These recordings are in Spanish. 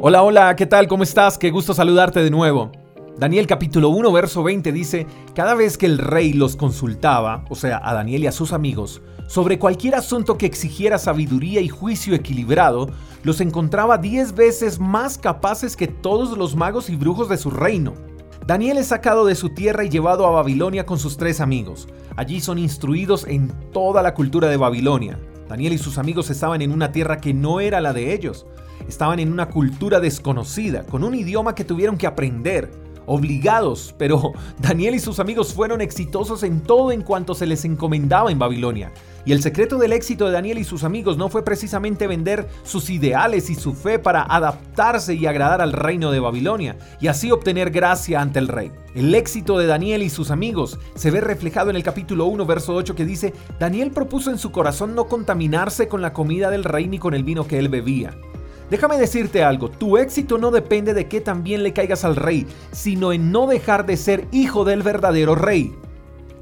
Hola, hola, ¿qué tal? ¿Cómo estás? Qué gusto saludarte de nuevo. Daniel capítulo 1, verso 20 dice, cada vez que el rey los consultaba, o sea, a Daniel y a sus amigos, sobre cualquier asunto que exigiera sabiduría y juicio equilibrado, los encontraba diez veces más capaces que todos los magos y brujos de su reino. Daniel es sacado de su tierra y llevado a Babilonia con sus tres amigos. Allí son instruidos en toda la cultura de Babilonia. Daniel y sus amigos estaban en una tierra que no era la de ellos. Estaban en una cultura desconocida, con un idioma que tuvieron que aprender, obligados, pero Daniel y sus amigos fueron exitosos en todo en cuanto se les encomendaba en Babilonia. Y el secreto del éxito de Daniel y sus amigos no fue precisamente vender sus ideales y su fe para adaptarse y agradar al reino de Babilonia y así obtener gracia ante el rey. El éxito de Daniel y sus amigos se ve reflejado en el capítulo 1, verso 8 que dice, Daniel propuso en su corazón no contaminarse con la comida del rey ni con el vino que él bebía. Déjame decirte algo, tu éxito no depende de que también le caigas al rey, sino en no dejar de ser hijo del verdadero rey.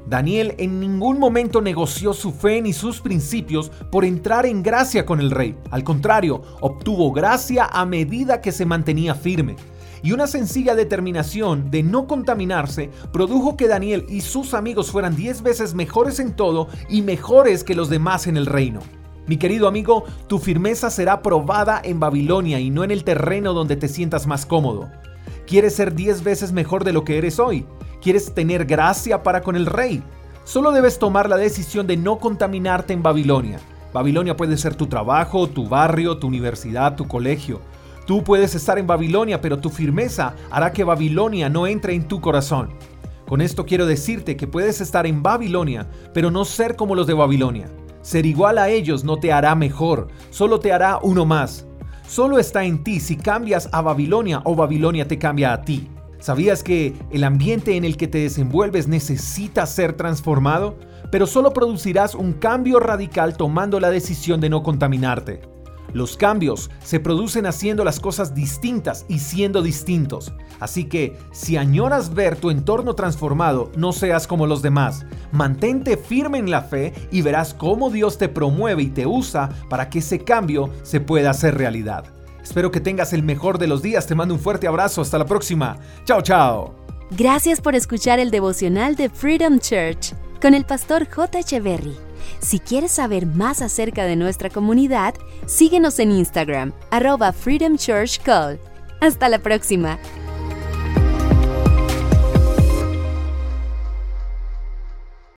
Daniel en ningún momento negoció su fe ni sus principios por entrar en gracia con el rey. Al contrario, obtuvo gracia a medida que se mantenía firme. Y una sencilla determinación de no contaminarse produjo que Daniel y sus amigos fueran 10 veces mejores en todo y mejores que los demás en el reino. Mi querido amigo, tu firmeza será probada en Babilonia y no en el terreno donde te sientas más cómodo. ¿Quieres ser diez veces mejor de lo que eres hoy? ¿Quieres tener gracia para con el rey? Solo debes tomar la decisión de no contaminarte en Babilonia. Babilonia puede ser tu trabajo, tu barrio, tu universidad, tu colegio. Tú puedes estar en Babilonia, pero tu firmeza hará que Babilonia no entre en tu corazón. Con esto quiero decirte que puedes estar en Babilonia, pero no ser como los de Babilonia. Ser igual a ellos no te hará mejor, solo te hará uno más. Solo está en ti si cambias a Babilonia o Babilonia te cambia a ti. ¿Sabías que el ambiente en el que te desenvuelves necesita ser transformado? Pero solo producirás un cambio radical tomando la decisión de no contaminarte. Los cambios se producen haciendo las cosas distintas y siendo distintos. Así que si añoras ver tu entorno transformado, no seas como los demás. Mantente firme en la fe y verás cómo Dios te promueve y te usa para que ese cambio se pueda hacer realidad. Espero que tengas el mejor de los días. Te mando un fuerte abrazo. Hasta la próxima. Chao, chao. Gracias por escuchar el devocional de Freedom Church con el pastor J. Echeverry. Si quieres saber más acerca de nuestra comunidad, síguenos en Instagram, arroba Freedom Church Call. Hasta la próxima.